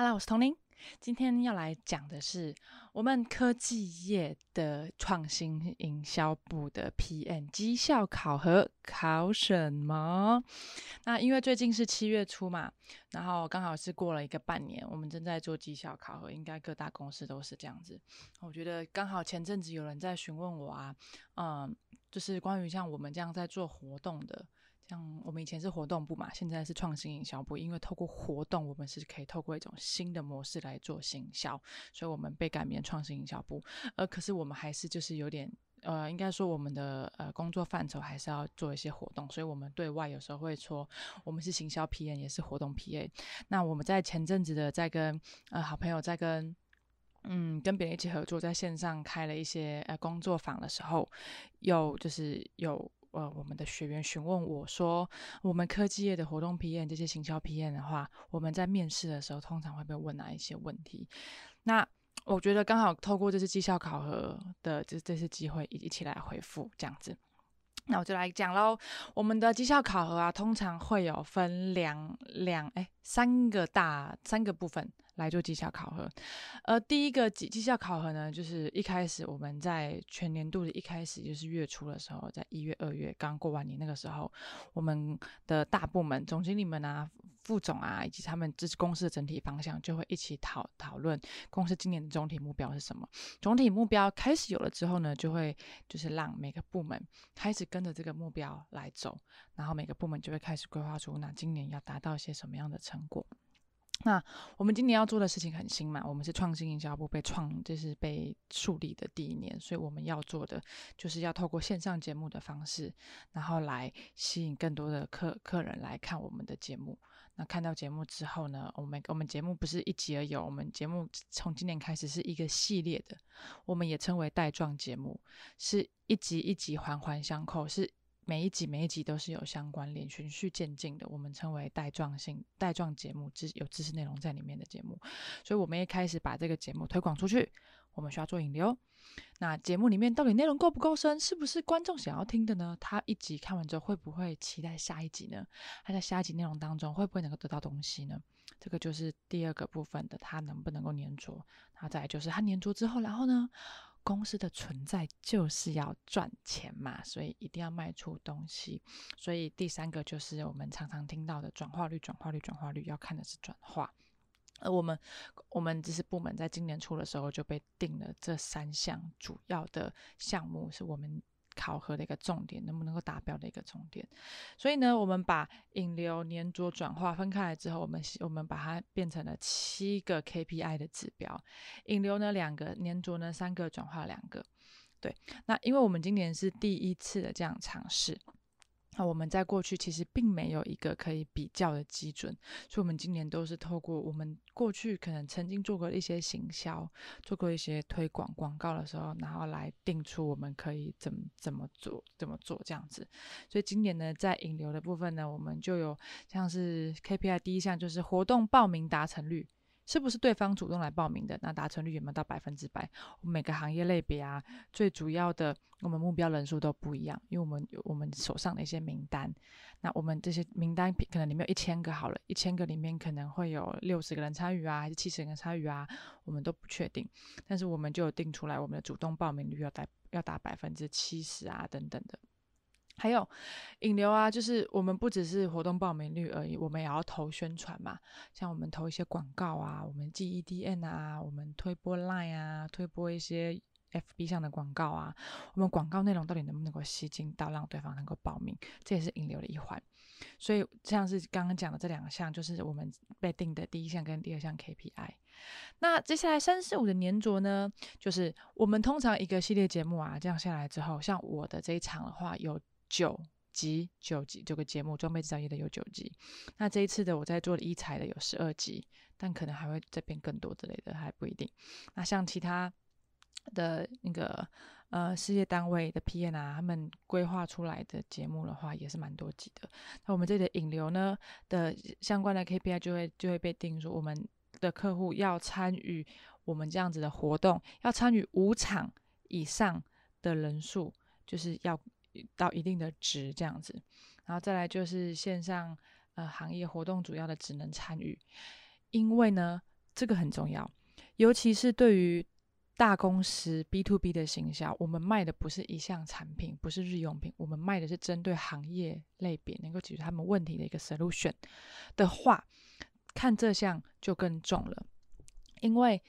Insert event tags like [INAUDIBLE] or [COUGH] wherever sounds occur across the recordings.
Hello，我是童玲。今天要来讲的是我们科技业的创新营销部的 PM 绩效考核考什么？那因为最近是七月初嘛，然后刚好是过了一个半年，我们正在做绩效考核，应该各大公司都是这样子。我觉得刚好前阵子有人在询问我啊，嗯，就是关于像我们这样在做活动的。像我们以前是活动部嘛，现在是创新营销部。因为透过活动，我们是可以透过一种新的模式来做行销，所以我们被改名创新营销部。呃，可是我们还是就是有点呃，应该说我们的呃工作范畴还是要做一些活动，所以我们对外有时候会说我们是行销 P N，也是活动 P A。那我们在前阵子的在跟呃好朋友在跟嗯跟别人一起合作，在线上开了一些呃工作坊的时候，有就是有。呃，我们的学员询问我说，我们科技业的活动 PM 这些行销 PM 的话，我们在面试的时候通常会被问哪一些问题？那我觉得刚好透过这次绩效考核的这这次机会，一起来回复这样子。那我就来讲喽，我们的绩效考核啊，通常会有分两两哎三个大三个部分。来做绩效考核，呃，第一个绩绩效考核呢，就是一开始我们在全年度的一开始，就是月初的时候，在一月、二月刚过完年那个时候，我们的大部门总经理们啊、副总啊，以及他们这公司的整体方向，就会一起讨讨论公司今年的总体目标是什么。总体目标开始有了之后呢，就会就是让每个部门开始跟着这个目标来走，然后每个部门就会开始规划出那今年要达到一些什么样的成果。那我们今年要做的事情很新嘛，我们是创新营销部被创，就是被树立的第一年，所以我们要做的就是要透过线上节目的方式，然后来吸引更多的客客人来看我们的节目。那看到节目之后呢，我们我们节目不是一集而有，我们节目从今年开始是一个系列的，我们也称为带状节目，是一集一集环环相扣，是。每一集每一集都是有相关联、循序渐进的，我们称为带状性、带状节目，知有知识内容在里面的节目。所以，我们一开始把这个节目推广出去，我们需要做引流。那节目里面到底内容够不够深？是不是观众想要听的呢？他一集看完之后，会不会期待下一集呢？他在下一集内容当中，会不会能够得到东西呢？这个就是第二个部分的，他能不能够粘着？那再就是他粘着之后，然后呢？公司的存在就是要赚钱嘛，所以一定要卖出东西。所以第三个就是我们常常听到的转化率，转化率，转化率，要看的是转化。而我们，我们只是部门在今年初的时候就被定了这三项主要的项目，是我们。考核的一个重点，能不能够达标的一个重点。所以呢，我们把引流、粘着、转化分开来之后，我们我们把它变成了七个 KPI 的指标。引流呢两个，粘着呢三个，转化两个。对，那因为我们今年是第一次的这样尝试。那我们在过去其实并没有一个可以比较的基准，所以我们今年都是透过我们过去可能曾经做过一些行销、做过一些推广广告的时候，然后来定出我们可以怎么怎么做、怎么做这样子。所以今年呢，在引流的部分呢，我们就有像是 KPI 第一项就是活动报名达成率。是不是对方主动来报名的？那达成率有没有到百分之百？我们每个行业类别啊，最主要的我们目标人数都不一样，因为我们有我们手上的一些名单。那我们这些名单可能里面有一千个好了，一千个里面可能会有六十个人参与啊，还是七十个人参与啊？我们都不确定。但是我们就有定出来，我们的主动报名率要达要达百分之七十啊，等等的。还有引流啊，就是我们不只是活动报名率而已，我们也要投宣传嘛。像我们投一些广告啊，我们寄 EDN 啊，我们推播 Line 啊，推播一些 FB 上的广告啊。我们广告内容到底能不能够吸睛到让对方能够报名，这也是引流的一环。所以像是刚刚讲的这两项，就是我们被定的第一项跟第二项 KPI。那接下来三四五的粘着呢，就是我们通常一个系列节目啊，这样下来之后，像我的这一场的话有。九集，九集这个节目，装备制造业的有九集。那这一次的我在做的一财的有十二集，但可能还会再变更多之类的，还不一定。那像其他的那个呃事业单位的 P N 啊，他们规划出来的节目的话，也是蛮多集的。那我们这里的引流呢的相关的 KPI 就会就会被定说，我们的客户要参与我们这样子的活动，要参与五场以上的人数，就是要。到一定的值这样子，然后再来就是线上呃行业活动主要的职能参与，因为呢这个很重要，尤其是对于大公司 B to B 的行销，我们卖的不是一项产品，不是日用品，我们卖的是针对行业类别能够解决他们问题的一个 solution 的话，看这项就更重了，因为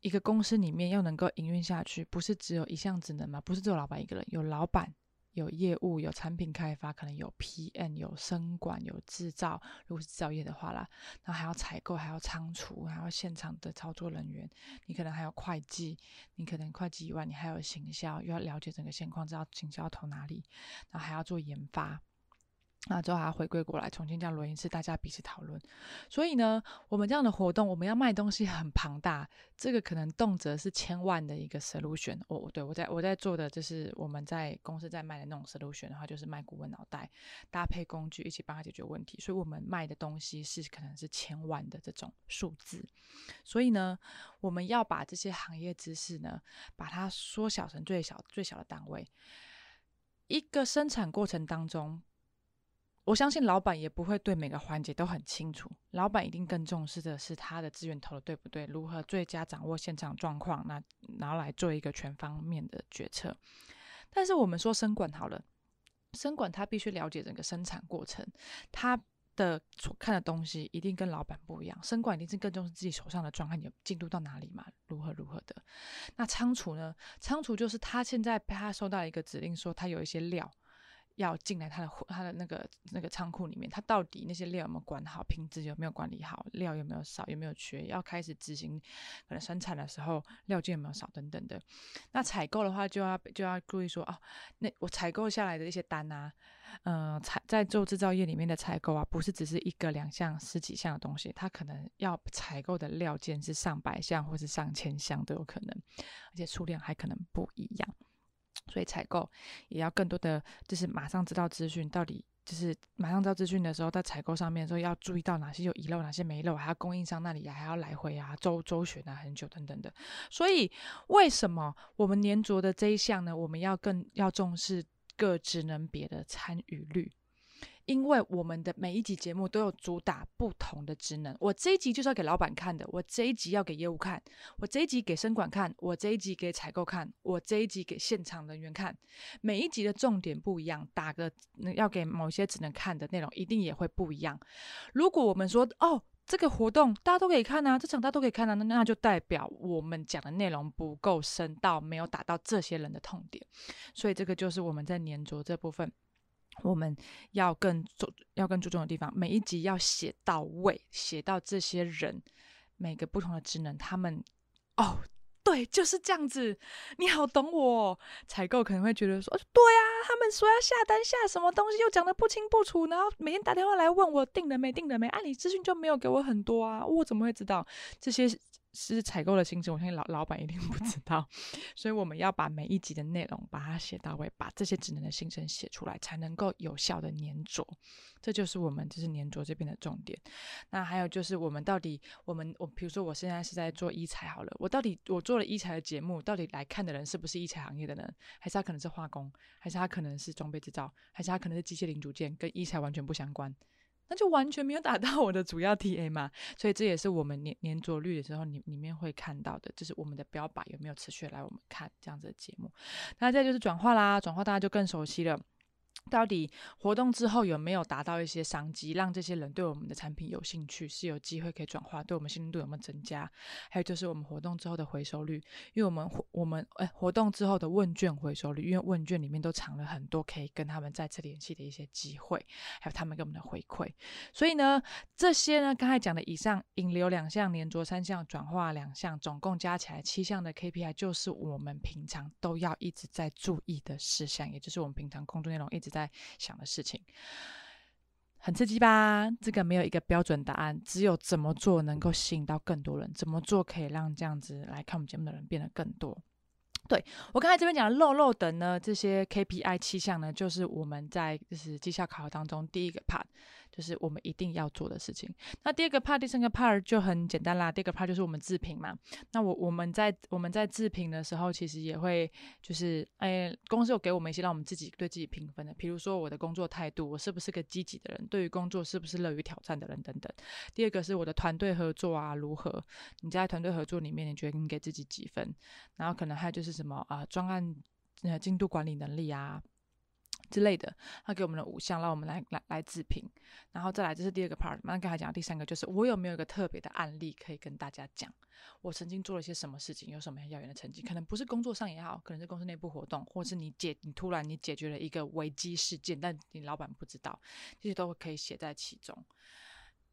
一个公司里面要能够营运下去，不是只有一项职能嘛，不是只有老板一个人，有老板。有业务，有产品开发，可能有 PM，有生管，有制造。如果是制造业的话啦，那还要采购，还要仓储，还要现场的操作人员。你可能还有会计，你可能会计以外，你还有行销，又要了解整个现况，知道行销要投哪里，然后还要做研发。那之后还要回归过来，重新这样轮一次，大家彼此讨论。所以呢，我们这样的活动，我们要卖东西很庞大，这个可能动辄是千万的一个 solution。我我对我在我在做的就是我们在公司在卖的那种 solution 的话，就是卖顾问脑袋，搭配工具一起帮他解决问题。所以我们卖的东西是可能是千万的这种数字。所以呢，我们要把这些行业知识呢，把它缩小成最小最小的单位，一个生产过程当中。我相信老板也不会对每个环节都很清楚，老板一定更重视的是他的资源投的对不对，如何最佳掌握现场状况，那然后来做一个全方面的决策。但是我们说生管好了，生管他必须了解整个生产过程，他的所看的东西一定跟老板不一样。生管一定是更重视自己手上的状况有进度到哪里嘛，如何如何的。那仓储呢？仓储就是他现在他收到一个指令，说他有一些料。要进来他的他的那个那个仓库里面，他到底那些料有没有管好，品质有没有管理好，料有没有少，有没有缺？要开始执行可能生产的时候，料件有没有少等等的。那采购的话，就要就要注意说哦，那我采购下来的一些单啊，嗯，采在做制造业里面的采购啊，不是只是一个两项十几项的东西，它可能要采购的料件是上百项或是上千项都有可能，而且数量还可能不一样。所以采购也要更多的，就是马上知道资讯，到底就是马上知道资讯的时候，在采购上面说要注意到哪些有遗漏，哪些没漏，还要供应商那里还要来回啊，周周旋啊，很久等等的。所以为什么我们粘着的这一项呢？我们要更要重视各职能别的参与率。因为我们的每一集节目都有主打不同的职能，我这一集就是要给老板看的，我这一集要给业务看，我这一集给生管看，我这一集给采购看，我这一集给现场人员看，每一集的重点不一样，打个要给某些职能看的内容一定也会不一样。如果我们说哦，这个活动大家都可以看啊，这场大家都可以看啊，那那就代表我们讲的内容不够深到没有打到这些人的痛点，所以这个就是我们在粘着这部分。我们要更注要更注重的地方，每一集要写到位，写到这些人每个不同的职能，他们哦，对，就是这样子。你好，懂我。采购可能会觉得说，对啊，他们说要下单下什么东西，又讲的不清不楚，然后每天打电话来问我订了没，订了没，按理资讯就没有给我很多啊，我怎么会知道这些？是采购的心声，我相信老老板一定不知 [LAUGHS] 道，所以我们要把每一集的内容把它写到位，把这些职能的新生写出来，才能够有效的粘着。这就是我们就是粘着这边的重点。那还有就是我们到底我们我比如说我现在是在做医材好了，我到底我做了医材的节目，到底来看的人是不是医材行业的人，还是他可能是化工，还是他可能是装备制造，还是他可能是机械零组件，跟医材完全不相关。那就完全没有打到我的主要 TA 嘛，所以这也是我们粘粘着率的时候，你里面会看到的，就是我们的标靶有没有持续来我们看这样子的节目。那再就是转化啦，转化大家就更熟悉了。到底活动之后有没有达到一些商机，让这些人对我们的产品有兴趣，是有机会可以转化，对我们信任度有没有增加？还有就是我们活动之后的回收率，因为我们我们哎活动之后的问卷回收率，因为问卷里面都藏了很多可以跟他们再次联系的一些机会，还有他们给我们的回馈。所以呢，这些呢刚才讲的以上引流两项，连着三项，转化两项，总共加起来七项的 KPI，就是我们平常都要一直在注意的事项，也就是我们平常工作内容一一直。在想的事情很刺激吧？这个没有一个标准答案，只有怎么做能够吸引到更多人，怎么做可以让这样子来看我们节目的人变得更多。对我刚才这边讲的漏漏等呢，这些 KPI 七项呢，就是我们在就是绩效考核当中第一个 part。就是我们一定要做的事情。那第二个 part，第三个 part 就很简单啦。第二个 part 就是我们自评嘛。那我我们在我们在自评的时候，其实也会就是，哎，公司有给我们一些让我们自己对自己评分的，比如说我的工作态度，我是不是个积极的人，对于工作是不是乐于挑战的人等等。第二个是我的团队合作啊，如何？你在团队合作里面，你觉得你给自己几分？然后可能还有就是什么啊，专案呃进度管理能力啊。之类的，他给我们的五项，让我们来来来自评，然后再来，这是第二个 part。那刚才讲第三个，就是我有没有一个特别的案例可以跟大家讲？我曾经做了些什么事情，有什么样耀眼的成绩？可能不是工作上也好，可能是公司内部活动，或是你解你突然你解决了一个危机事件，但你老板不知道，这些都可以写在其中。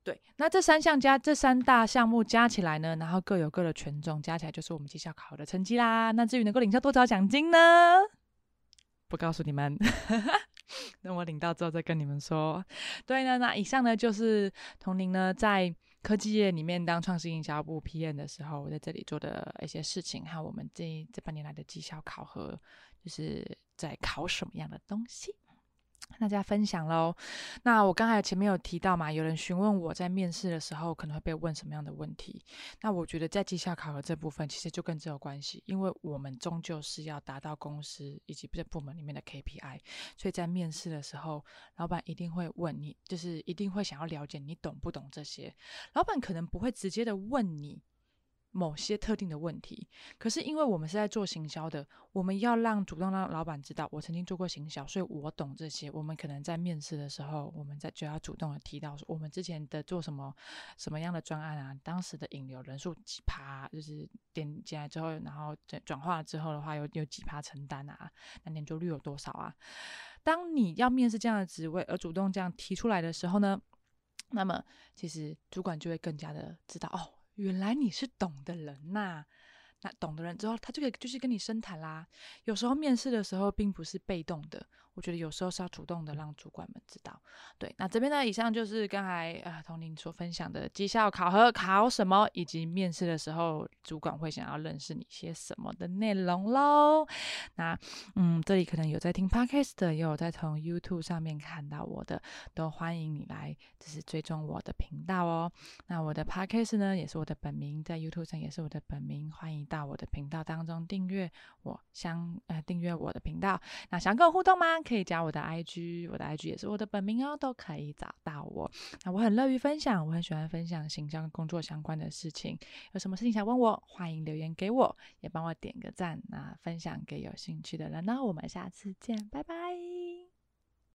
对，那这三项加这三大项目加起来呢，然后各有各的权重，加起来就是我们绩效考核的成绩啦。那至于能够领到多少奖金呢？不告诉你们，[LAUGHS] 等我领到之后再跟你们说。对呢，那以上呢就是童宁呢在科技业里面当创新营销部 PM 的时候，我在这里做的一些事情，还有我们这这半年来的绩效考核，就是在考什么样的东西。大家分享喽。那我刚才前面有提到嘛，有人询问我在面试的时候可能会被问什么样的问题。那我觉得在绩效考核这部分，其实就跟这有关系，因为我们终究是要达到公司以及在部门里面的 KPI，所以在面试的时候，老板一定会问你，就是一定会想要了解你懂不懂这些。老板可能不会直接的问你。某些特定的问题，可是因为我们是在做行销的，我们要让主动让老板知道我曾经做过行销，所以我懂这些。我们可能在面试的时候，我们在就要主动的提到说，我们之前的做什么什么样的专案啊，当时的引流人数几趴，就是点进来之后，然后转转化之后的话，有有几趴承担啊，那年就率有多少啊？当你要面试这样的职位而主动这样提出来的时候呢，那么其实主管就会更加的知道哦。原来你是懂的人呐。那懂的人之后，他就可以就是跟你深谈啦。有时候面试的时候，并不是被动的，我觉得有时候是要主动的，让主管们知道。对，那这边呢，以上就是刚才呃童宁所分享的绩效考核考什么，以及面试的时候主管会想要认识你些什么的内容喽。那嗯，这里可能有在听 podcast 的，也有在从 YouTube 上面看到我的，都欢迎你来就是追踪我的频道哦。那我的 podcast 呢，也是我的本名，在 YouTube 上也是我的本名，欢迎。到我的频道当中订阅我相呃订阅我的频道，那想跟我互动吗？可以加我的 IG，我的 IG 也是我的本名哦，都可以找到我。那我很乐于分享，我很喜欢分享形象工作相关的事情。有什么事情想问我，欢迎留言给我，也帮我点个赞，那分享给有兴趣的人。呢我们下次见，拜拜。